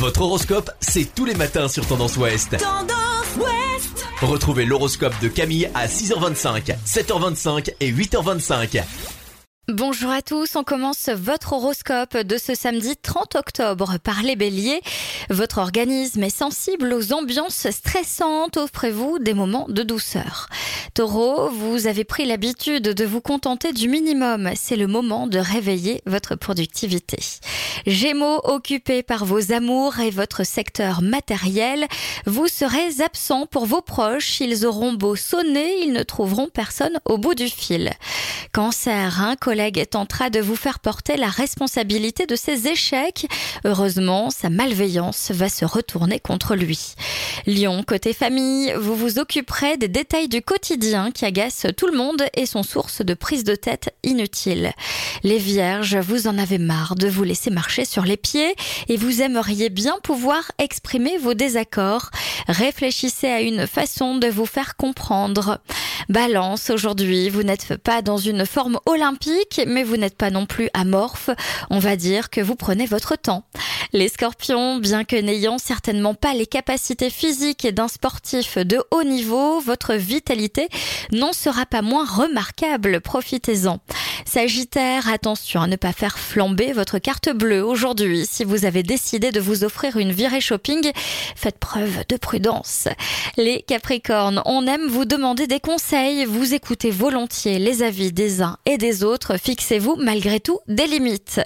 Votre horoscope, c'est tous les matins sur Tendance Ouest. Tendance Ouest Retrouvez l'horoscope de Camille à 6h25, 7h25 et 8h25. Bonjour à tous, on commence votre horoscope de ce samedi 30 octobre par les béliers. Votre organisme est sensible aux ambiances stressantes, offrez-vous des moments de douceur. Taureau, vous avez pris l'habitude de vous contenter du minimum, c'est le moment de réveiller votre productivité. Gémeaux, occupés par vos amours et votre secteur matériel, vous serez absent pour vos proches, ils auront beau sonner, ils ne trouveront personne au bout du fil. Cancer, un collègue tentera de vous faire porter la responsabilité de ses échecs. Heureusement, sa malveillance va se retourner contre lui. Lion, côté famille, vous vous occuperez des détails du quotidien qui agacent tout le monde et sont source de prise de tête inutile. Les vierges, vous en avez marre de vous laisser marcher sur les pieds et vous aimeriez bien pouvoir exprimer vos désaccords. Réfléchissez à une façon de vous faire comprendre. Balance, aujourd'hui, vous n'êtes pas dans une forme olympique, mais vous n'êtes pas non plus amorphe. On va dire que vous prenez votre temps. Les scorpions, bien que n'ayant certainement pas les capacités physiques d'un sportif de haut niveau, votre vitalité n'en sera pas moins remarquable. Profitez-en. Sagittaire, attention à ne pas faire flamber votre carte bleue aujourd'hui. Si vous avez décidé de vous offrir une virée shopping, faites preuve de prudence. Les Capricornes, on aime vous demander des conseils, vous écoutez volontiers les avis des uns et des autres, fixez-vous malgré tout des limites.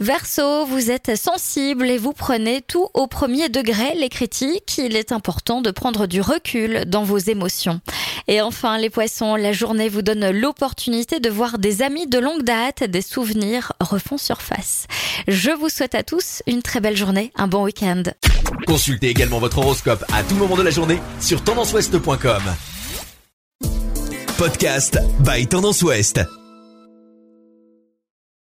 Verseau, vous êtes sensible et vous prenez tout au premier degré les critiques, il est important de prendre du recul dans vos émotions. Et enfin, les poissons, la journée vous donne l'opportunité de voir des amis de longue date, des souvenirs refont surface. Je vous souhaite à tous une très belle journée, un bon week-end. Consultez également votre horoscope à tout moment de la journée sur tendanceouest.com. Podcast by Tendance Ouest.